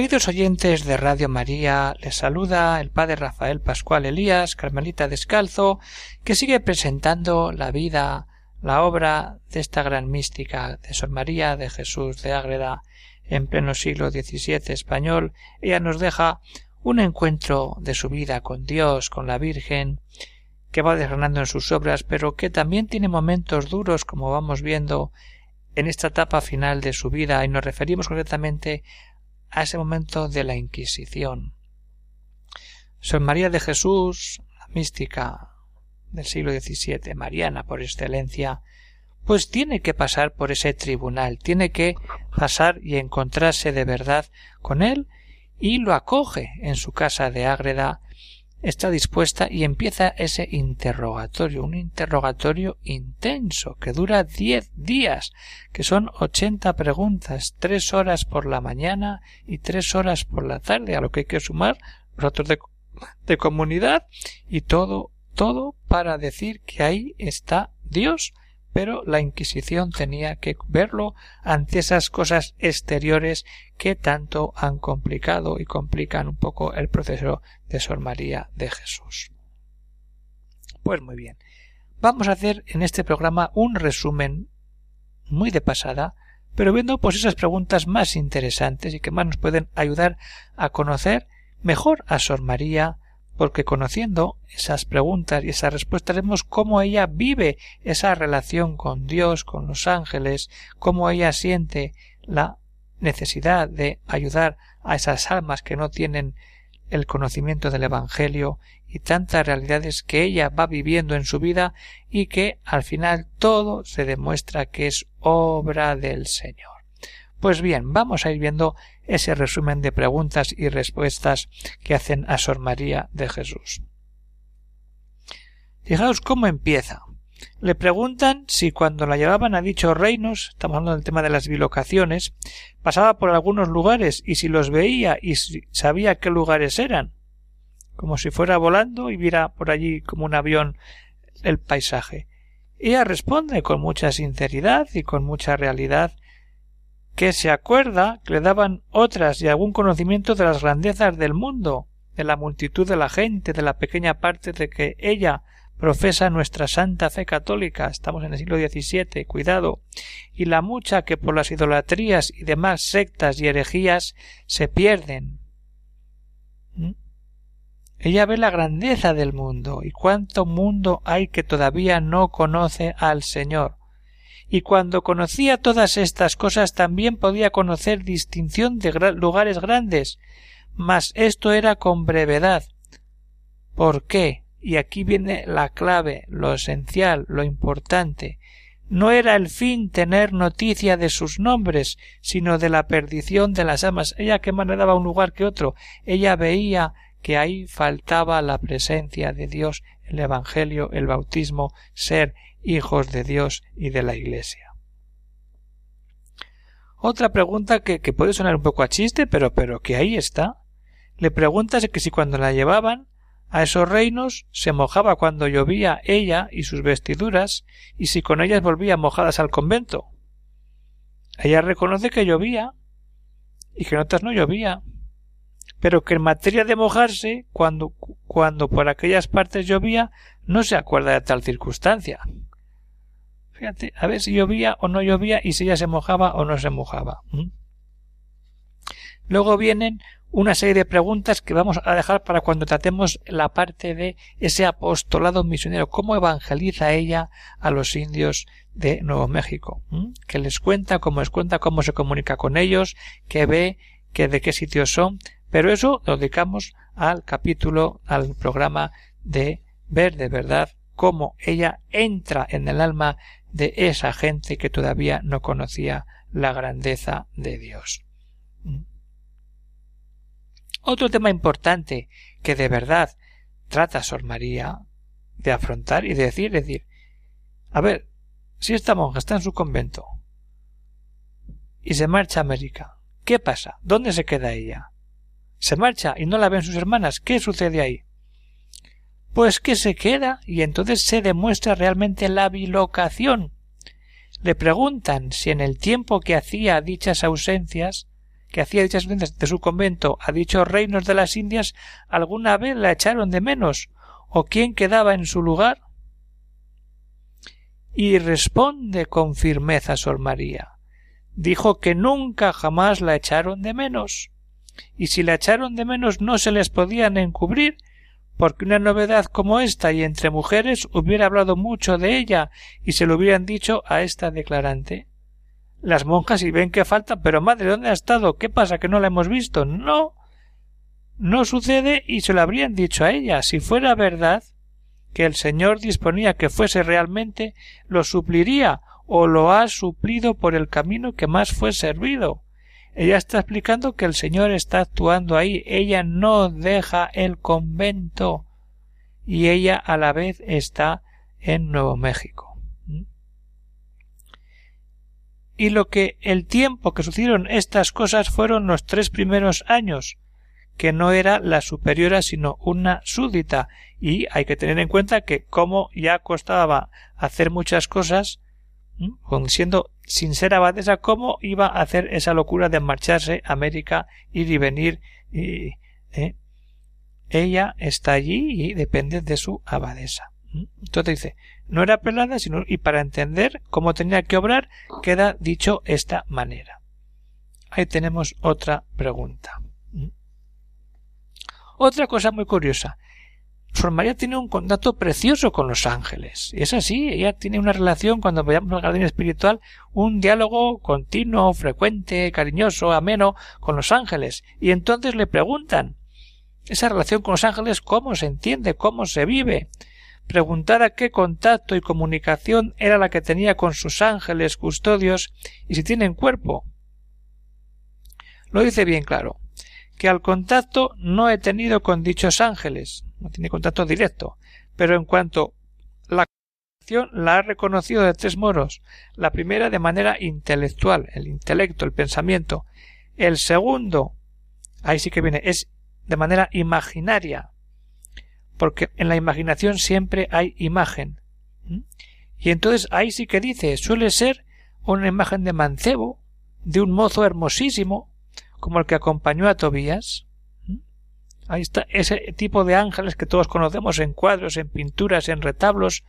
Queridos oyentes de Radio María, les saluda el Padre Rafael Pascual Elías, Carmelita Descalzo, que sigue presentando la vida, la obra de esta gran mística de Sor María de Jesús de Ágreda en pleno siglo XVII español. Ella nos deja un encuentro de su vida con Dios, con la Virgen, que va desgranando en sus obras, pero que también tiene momentos duros, como vamos viendo en esta etapa final de su vida, y nos referimos concretamente a ese momento de la Inquisición. Sor María de Jesús, la mística del siglo XVII, mariana por excelencia, pues tiene que pasar por ese tribunal, tiene que pasar y encontrarse de verdad con él y lo acoge en su casa de Ágreda está dispuesta y empieza ese interrogatorio, un interrogatorio intenso que dura diez días, que son ochenta preguntas, tres horas por la mañana y tres horas por la tarde, a lo que hay que sumar los de, de comunidad y todo, todo para decir que ahí está Dios pero la Inquisición tenía que verlo ante esas cosas exteriores que tanto han complicado y complican un poco el proceso de Sor María de Jesús. Pues muy bien. Vamos a hacer en este programa un resumen muy de pasada, pero viendo pues esas preguntas más interesantes y que más nos pueden ayudar a conocer mejor a Sor María porque conociendo esas preguntas y esas respuestas vemos cómo ella vive esa relación con Dios, con los ángeles, cómo ella siente la necesidad de ayudar a esas almas que no tienen el conocimiento del Evangelio y tantas realidades que ella va viviendo en su vida y que al final todo se demuestra que es obra del Señor. Pues bien, vamos a ir viendo ese resumen de preguntas y respuestas que hacen a Sor María de Jesús. Fijaos cómo empieza. Le preguntan si cuando la llevaban a dichos reinos, estamos hablando del tema de las bilocaciones, pasaba por algunos lugares y si los veía y si sabía qué lugares eran, como si fuera volando y viera por allí como un avión el paisaje. Ella responde con mucha sinceridad y con mucha realidad que se acuerda que le daban otras y algún conocimiento de las grandezas del mundo, de la multitud de la gente, de la pequeña parte de que ella profesa nuestra santa fe católica, estamos en el siglo XVII, cuidado, y la mucha que por las idolatrías y demás sectas y herejías se pierden. ¿Mm? Ella ve la grandeza del mundo y cuánto mundo hay que todavía no conoce al Señor y cuando conocía todas estas cosas también podía conocer distinción de lugares grandes, mas esto era con brevedad. ¿Por qué? Y aquí viene la clave, lo esencial, lo importante. No era el fin tener noticia de sus nombres, sino de la perdición de las amas. Ella que más le daba un lugar que otro. Ella veía que ahí faltaba la presencia de Dios, el Evangelio, el bautismo, ser hijos de Dios y de la Iglesia. Otra pregunta que, puede sonar un poco a chiste, pero, pero que ahí está. Le preguntas que si cuando la llevaban a esos reinos se mojaba cuando llovía ella y sus vestiduras, y si con ellas volvía mojadas al convento. Ella reconoce que llovía y que en otras no llovía, pero que en materia de mojarse, cuando, cuando por aquellas partes llovía, no se acuerda de tal circunstancia. A ver si llovía o no llovía y si ella se mojaba o no se mojaba. Luego vienen una serie de preguntas que vamos a dejar para cuando tratemos la parte de ese apostolado misionero, cómo evangeliza ella a los indios de Nuevo México, que les cuenta, cómo les cuenta, cómo se comunica con ellos, que ve, que de qué sitios son, pero eso lo dedicamos al capítulo, al programa de ver de verdad cómo ella entra en el alma de esa gente que todavía no conocía la grandeza de Dios. Otro tema importante que de verdad trata Sor María de afrontar y de decir, decir, a ver, si esta monja está en su convento y se marcha a América, ¿qué pasa? ¿Dónde se queda ella? ¿Se marcha y no la ven sus hermanas? ¿Qué sucede ahí? Pues que se queda y entonces se demuestra realmente la bilocación. Le preguntan si en el tiempo que hacía dichas ausencias, que hacía dichas ausencias de su convento a dichos reinos de las Indias, alguna vez la echaron de menos, o quién quedaba en su lugar. Y responde con firmeza Sor María. Dijo que nunca jamás la echaron de menos, y si la echaron de menos no se les podían encubrir, porque una novedad como esta y entre mujeres hubiera hablado mucho de ella y se lo hubieran dicho a esta declarante. Las monjas y ven que falta, pero madre, ¿dónde ha estado? ¿Qué pasa que no la hemos visto? No. No sucede y se lo habrían dicho a ella. Si fuera verdad que el Señor disponía que fuese realmente, lo supliría o lo ha suplido por el camino que más fue servido. Ella está explicando que el Señor está actuando ahí. Ella no deja el convento y ella a la vez está en Nuevo México. ¿Mm? Y lo que el tiempo que sucedieron estas cosas fueron los tres primeros años, que no era la superiora sino una súdita, y hay que tener en cuenta que como ya costaba hacer muchas cosas, siendo sin ser abadesa, cómo iba a hacer esa locura de marcharse a América, ir y venir. Y, ¿eh? Ella está allí y depende de su abadesa. Entonces dice, no era pelada, sino, y para entender cómo tenía que obrar, queda dicho esta manera. Ahí tenemos otra pregunta. Otra cosa muy curiosa. Sor María tiene un contacto precioso con los ángeles. Es así, ella tiene una relación, cuando vayamos al jardín espiritual, un diálogo continuo, frecuente, cariñoso, ameno con los ángeles. Y entonces le preguntan esa relación con los ángeles, cómo se entiende, cómo se vive. Preguntar a qué contacto y comunicación era la que tenía con sus ángeles custodios y si tienen cuerpo. Lo dice bien claro que al contacto no he tenido con dichos ángeles, no tiene contacto directo, pero en cuanto la la ha reconocido de tres moros, la primera de manera intelectual, el intelecto, el pensamiento, el segundo, ahí sí que viene, es de manera imaginaria, porque en la imaginación siempre hay imagen. Y entonces ahí sí que dice, suele ser una imagen de mancebo, de un mozo hermosísimo, como el que acompañó a Tobías. Ahí está ese tipo de ángeles que todos conocemos en cuadros, en pinturas, en retablos.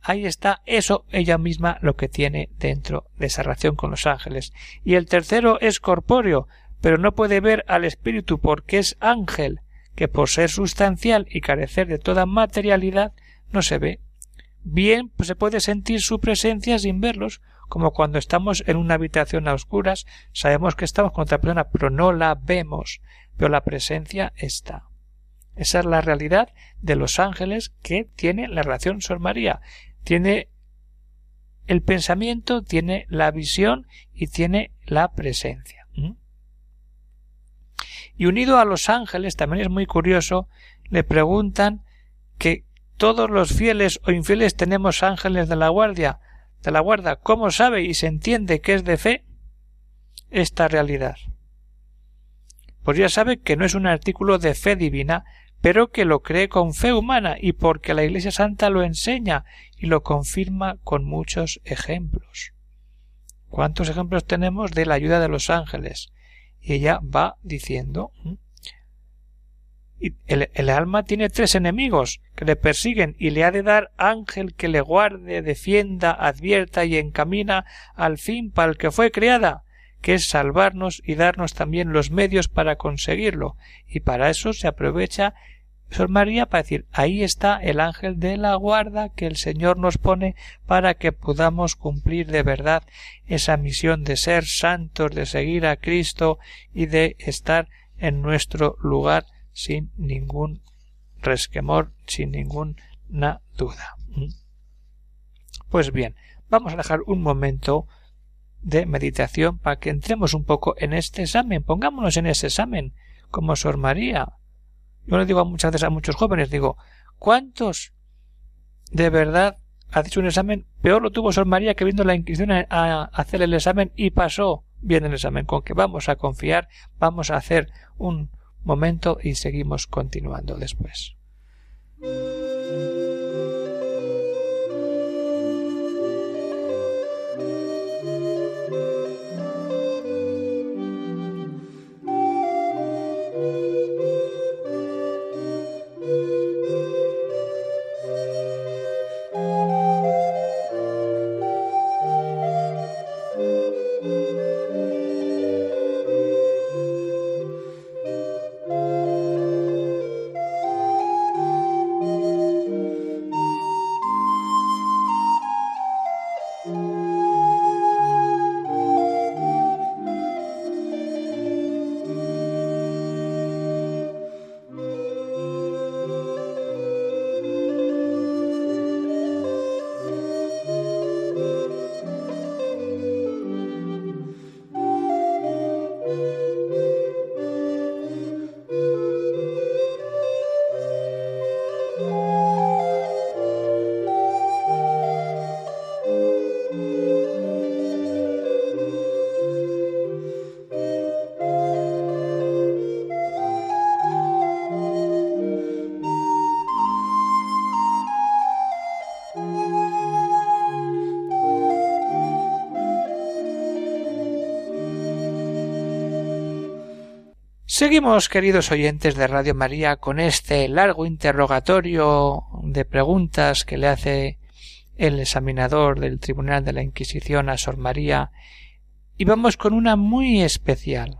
Ahí está eso ella misma lo que tiene dentro de esa relación con los ángeles. Y el tercero es corpóreo, pero no puede ver al espíritu porque es ángel, que por ser sustancial y carecer de toda materialidad no se ve. Bien pues se puede sentir su presencia sin verlos, como cuando estamos en una habitación a oscuras, sabemos que estamos con otra persona, pero no la vemos, pero la presencia está. Esa es la realidad de los ángeles que tiene la relación Sor María. Tiene el pensamiento, tiene la visión y tiene la presencia. Y unido a los ángeles, también es muy curioso, le preguntan que todos los fieles o infieles tenemos ángeles de la guardia de la guarda, ¿cómo sabe y se entiende que es de fe esta realidad? Pues ya sabe que no es un artículo de fe divina, pero que lo cree con fe humana y porque la Iglesia Santa lo enseña y lo confirma con muchos ejemplos. ¿Cuántos ejemplos tenemos de la ayuda de los ángeles? Y ella va diciendo el, alma tiene tres enemigos que le persiguen y le ha de dar ángel que le guarde, defienda, advierta y encamina al fin para el que fue creada, que es salvarnos y darnos también los medios para conseguirlo. Y para eso se aprovecha Sor María para decir ahí está el ángel de la guarda que el Señor nos pone para que podamos cumplir de verdad esa misión de ser santos, de seguir a Cristo y de estar en nuestro lugar sin ningún resquemor, sin ninguna duda. Pues bien, vamos a dejar un momento de meditación para que entremos un poco en este examen, pongámonos en ese examen. como Sor María. Yo le digo muchas veces a muchos jóvenes, digo, ¿cuántos de verdad ha hecho un examen? Peor lo tuvo Sor María que viendo la Inquisición a, hacer el examen y pasó bien el examen. Con que vamos a confiar, vamos a hacer un momento y seguimos continuando después. Seguimos, queridos oyentes de Radio María, con este largo interrogatorio de preguntas que le hace el examinador del Tribunal de la Inquisición a Sor María, y vamos con una muy especial.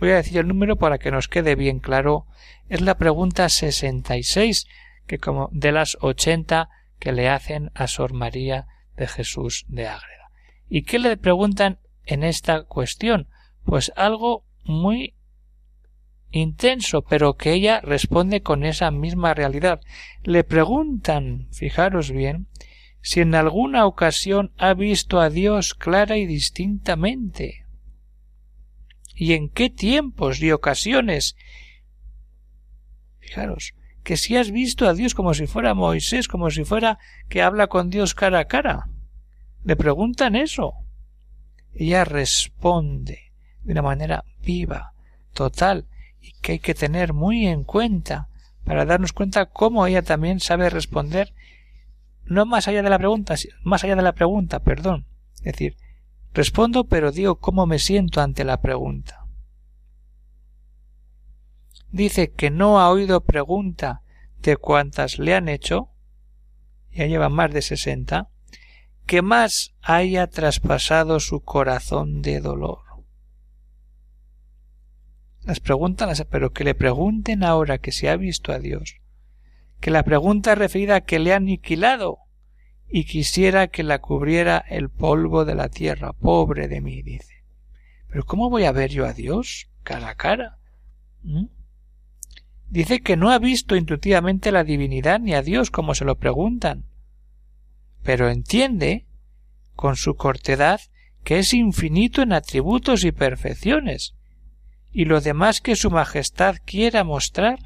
Voy a decir el número para que nos quede bien claro. Es la pregunta 66, que como de las 80 que le hacen a Sor María de Jesús de Ágreda. ¿Y qué le preguntan en esta cuestión? Pues algo muy intenso, pero que ella responde con esa misma realidad. Le preguntan, fijaros bien, si en alguna ocasión ha visto a Dios clara y distintamente. ¿Y en qué tiempos y ocasiones? Fijaros, que si has visto a Dios como si fuera Moisés, como si fuera que habla con Dios cara a cara. Le preguntan eso. Ella responde de una manera viva, total, y que hay que tener muy en cuenta para darnos cuenta cómo ella también sabe responder no más allá de la pregunta, más allá de la pregunta, perdón. Es decir, respondo pero digo cómo me siento ante la pregunta. Dice que no ha oído pregunta de cuantas le han hecho, ya lleva más de sesenta, que más haya traspasado su corazón de dolor. Las pero que le pregunten ahora que se ha visto a Dios, que la pregunta referida a que le ha aniquilado y quisiera que la cubriera el polvo de la tierra, pobre de mí, dice. Pero ¿cómo voy a ver yo a Dios cara a cara? ¿Mm? Dice que no ha visto intuitivamente la divinidad ni a Dios como se lo preguntan, pero entiende, con su cortedad, que es infinito en atributos y perfecciones, y lo demás que su Majestad quiera mostrar,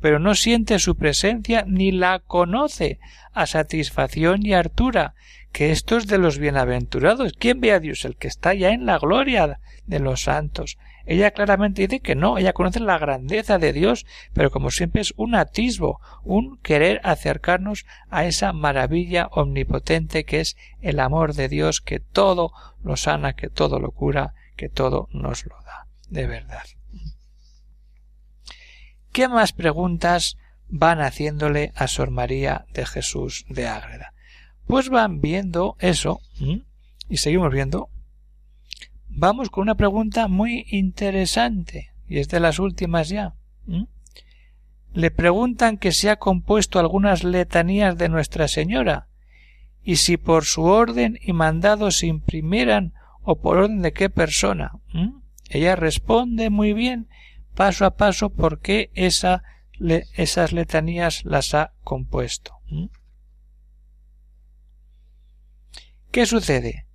pero no siente su presencia ni la conoce a satisfacción y hartura, que esto es de los bienaventurados. ¿Quién ve a Dios? El que está ya en la gloria de los santos. Ella claramente dice que no, ella conoce la grandeza de Dios, pero como siempre es un atisbo, un querer acercarnos a esa maravilla omnipotente que es el amor de Dios que todo lo sana, que todo lo cura, que todo nos lo da de verdad. ¿Qué más preguntas van haciéndole a Sor María de Jesús de Ágreda? Pues van viendo eso, y seguimos viendo. Vamos con una pregunta muy interesante, y es de las últimas ya. Le preguntan que si ha compuesto algunas letanías de Nuestra Señora, y si por su orden y mandado se imprimieran o por orden de qué persona. Ella responde muy bien, paso a paso, por qué esa, esas letanías las ha compuesto. ¿Qué sucede?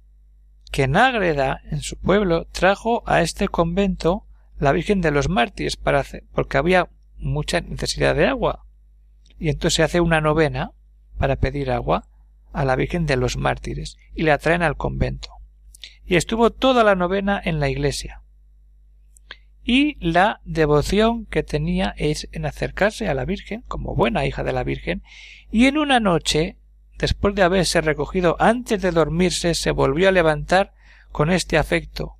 Que en Ágreda, en su pueblo, trajo a este convento la Virgen de los Mártires para porque había mucha necesidad de agua. Y entonces se hace una novena para pedir agua a la Virgen de los Mártires y la traen al convento. Y estuvo toda la novena en la iglesia. Y la devoción que tenía es en acercarse a la Virgen, como buena hija de la Virgen, y en una noche, después de haberse recogido antes de dormirse, se volvió a levantar con este afecto.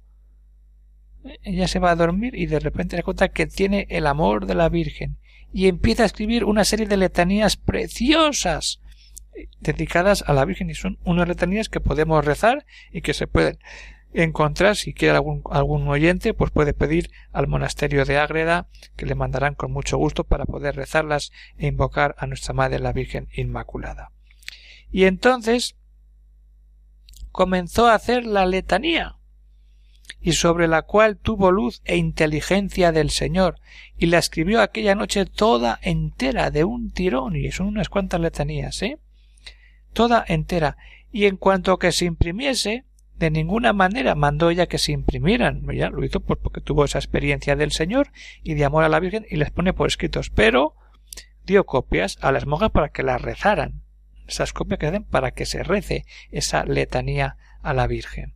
Ella se va a dormir y de repente se cuenta que tiene el amor de la Virgen y empieza a escribir una serie de letanías preciosas dedicadas a la Virgen y son unas letanías que podemos rezar y que se pueden encontrar si quiere algún, oyente pues puede pedir al monasterio de Ágreda que le mandarán con mucho gusto para poder rezarlas e invocar a nuestra Madre la Virgen Inmaculada. Y entonces comenzó a hacer la letanía y sobre la cual tuvo luz e inteligencia del Señor, y la escribió aquella noche toda entera de un tirón, y son unas cuantas letanías, ¿eh? Toda entera, y en cuanto que se imprimiese, de ninguna manera mandó ella que se imprimieran, ya lo hizo porque tuvo esa experiencia del Señor y de amor a la Virgen y les pone por escritos, pero dio copias a las monjas para que las rezaran, esas copias que hacen para que se rece esa letanía a la Virgen.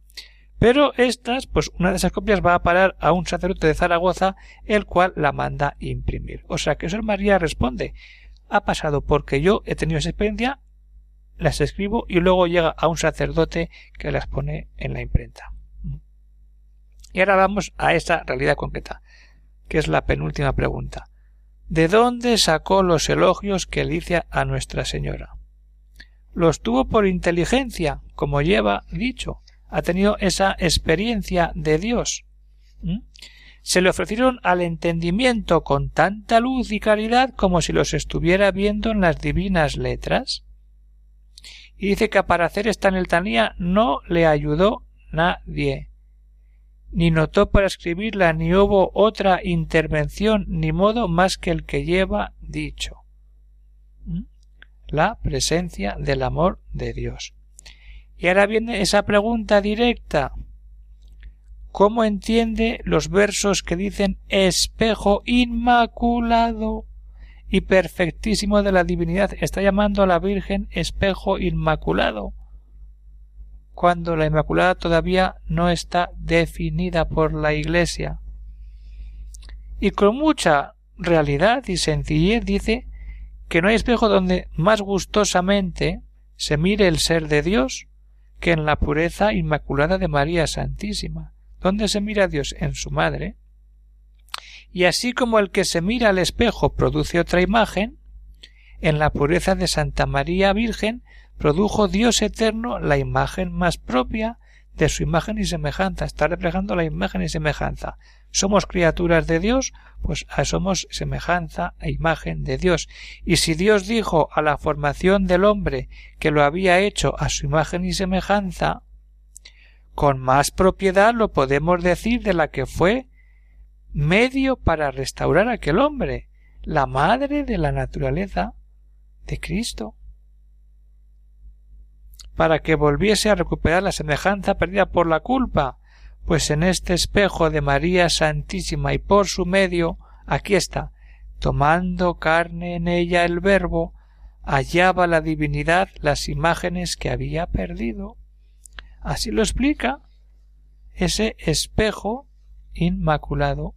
Pero estas, pues una de esas copias va a parar a un sacerdote de Zaragoza, el cual la manda imprimir. O sea que Sor María responde, ha pasado porque yo he tenido esa experiencia, las escribo y luego llega a un sacerdote que las pone en la imprenta. Y ahora vamos a esa realidad concreta, que es la penúltima pregunta. ¿De dónde sacó los elogios que le a Nuestra Señora? ¿Los tuvo por inteligencia, como lleva dicho? ha tenido esa experiencia de Dios. Se le ofrecieron al entendimiento con tanta luz y caridad como si los estuviera viendo en las divinas letras. Y dice que para hacer esta neltanía no le ayudó nadie. Ni notó para escribirla ni hubo otra intervención ni modo más que el que lleva dicho. La presencia del amor de Dios. Y ahora viene esa pregunta directa. ¿Cómo entiende los versos que dicen espejo inmaculado y perfectísimo de la divinidad? Está llamando a la Virgen espejo inmaculado, cuando la Inmaculada todavía no está definida por la Iglesia. Y con mucha realidad y sencillez dice que no hay espejo donde más gustosamente se mire el ser de Dios que en la pureza inmaculada de María Santísima, donde se mira a Dios en su madre, y así como el que se mira al espejo produce otra imagen, en la pureza de Santa María Virgen produjo Dios eterno la imagen más propia de su imagen y semejanza, está reflejando la imagen y semejanza. Somos criaturas de Dios, pues somos semejanza e imagen de Dios. Y si Dios dijo a la formación del hombre que lo había hecho a su imagen y semejanza, con más propiedad lo podemos decir de la que fue medio para restaurar a aquel hombre, la madre de la naturaleza de Cristo para que volviese a recuperar la semejanza perdida por la culpa, pues en este espejo de María Santísima y por su medio, aquí está, tomando carne en ella el Verbo, hallaba la divinidad las imágenes que había perdido. Así lo explica ese espejo inmaculado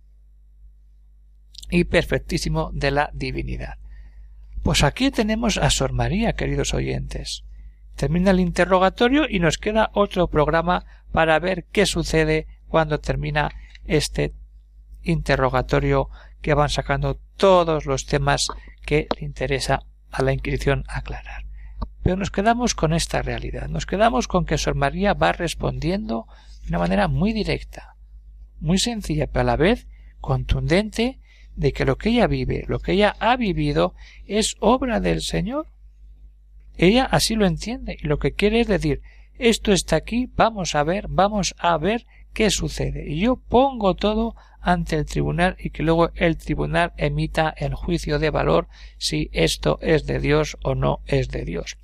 y perfectísimo de la divinidad. Pues aquí tenemos a Sor María, queridos oyentes. Termina el interrogatorio y nos queda otro programa para ver qué sucede cuando termina este interrogatorio que van sacando todos los temas que le interesa a la Inquisición aclarar. Pero nos quedamos con esta realidad, nos quedamos con que Sor María va respondiendo de una manera muy directa, muy sencilla, pero a la vez contundente de que lo que ella vive, lo que ella ha vivido, es obra del Señor ella así lo entiende y lo que quiere es decir esto está aquí, vamos a ver, vamos a ver qué sucede. Y yo pongo todo ante el tribunal y que luego el tribunal emita el juicio de valor si esto es de Dios o no es de Dios.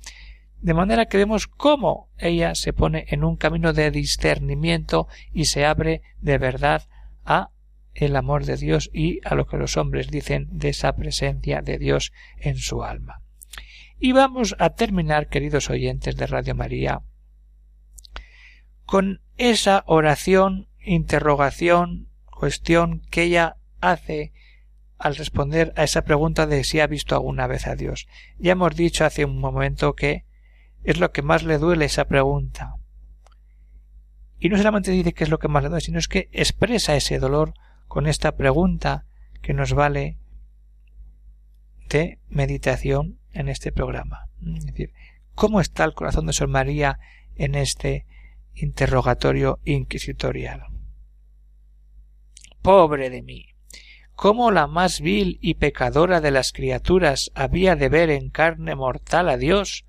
De manera que vemos cómo ella se pone en un camino de discernimiento y se abre de verdad a el amor de Dios y a lo que los hombres dicen de esa presencia de Dios en su alma. Y vamos a terminar, queridos oyentes de Radio María, con esa oración, interrogación, cuestión que ella hace al responder a esa pregunta de si ha visto alguna vez a Dios. Ya hemos dicho hace un momento que es lo que más le duele esa pregunta. Y no solamente dice que es lo que más le duele, sino es que expresa ese dolor con esta pregunta que nos vale de meditación en este programa. Es decir, ¿cómo está el corazón de Sor María en este interrogatorio inquisitorial? Pobre de mí. ¿Cómo la más vil y pecadora de las criaturas había de ver en carne mortal a Dios,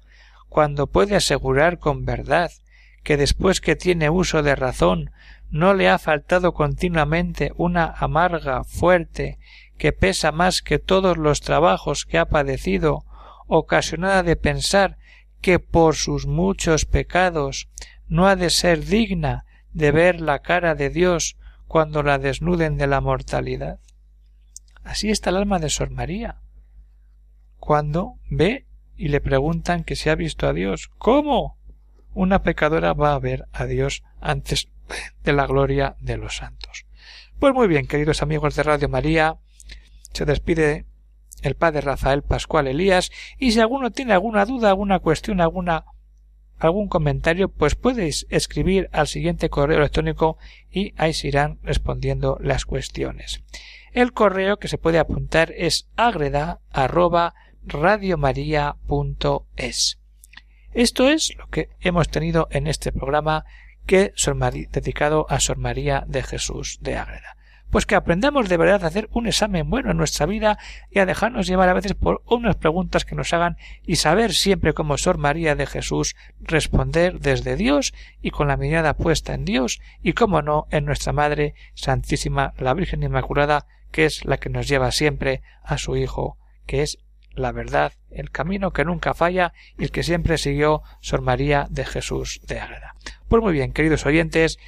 cuando puede asegurar con verdad que después que tiene uso de razón no le ha faltado continuamente una amarga fuerte que pesa más que todos los trabajos que ha padecido, ocasionada de pensar que por sus muchos pecados no ha de ser digna de ver la cara de Dios cuando la desnuden de la mortalidad. Así está el alma de Sor María. Cuando ve y le preguntan que si ha visto a Dios. ¿Cómo? Una pecadora va a ver a Dios antes de la gloria de los santos. Pues muy bien, queridos amigos de Radio María, se despide el padre Rafael Pascual Elías y si alguno tiene alguna duda, alguna cuestión, alguna algún comentario, pues podéis escribir al siguiente correo electrónico y ahí se irán respondiendo las cuestiones. El correo que se puede apuntar es agreda arroba radiomaria.es. Esto es lo que hemos tenido en este programa que dedicado a Sor María de Jesús de Ágreda. Pues que aprendamos de verdad a hacer un examen bueno en nuestra vida y a dejarnos llevar a veces por unas preguntas que nos hagan y saber siempre como Sor María de Jesús responder desde Dios y con la mirada puesta en Dios y como no en nuestra Madre Santísima la Virgen Inmaculada que es la que nos lleva siempre a su Hijo, que es la verdad, el camino que nunca falla y el que siempre siguió Sor María de Jesús de Ágreda. Pues muy bien, queridos oyentes,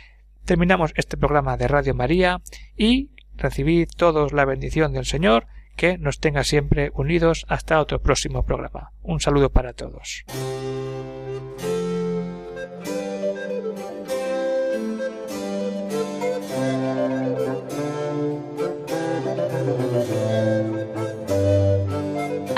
terminamos este programa de Radio María y recibid todos la bendición del Señor que nos tenga siempre unidos hasta otro próximo programa. Un saludo para todos.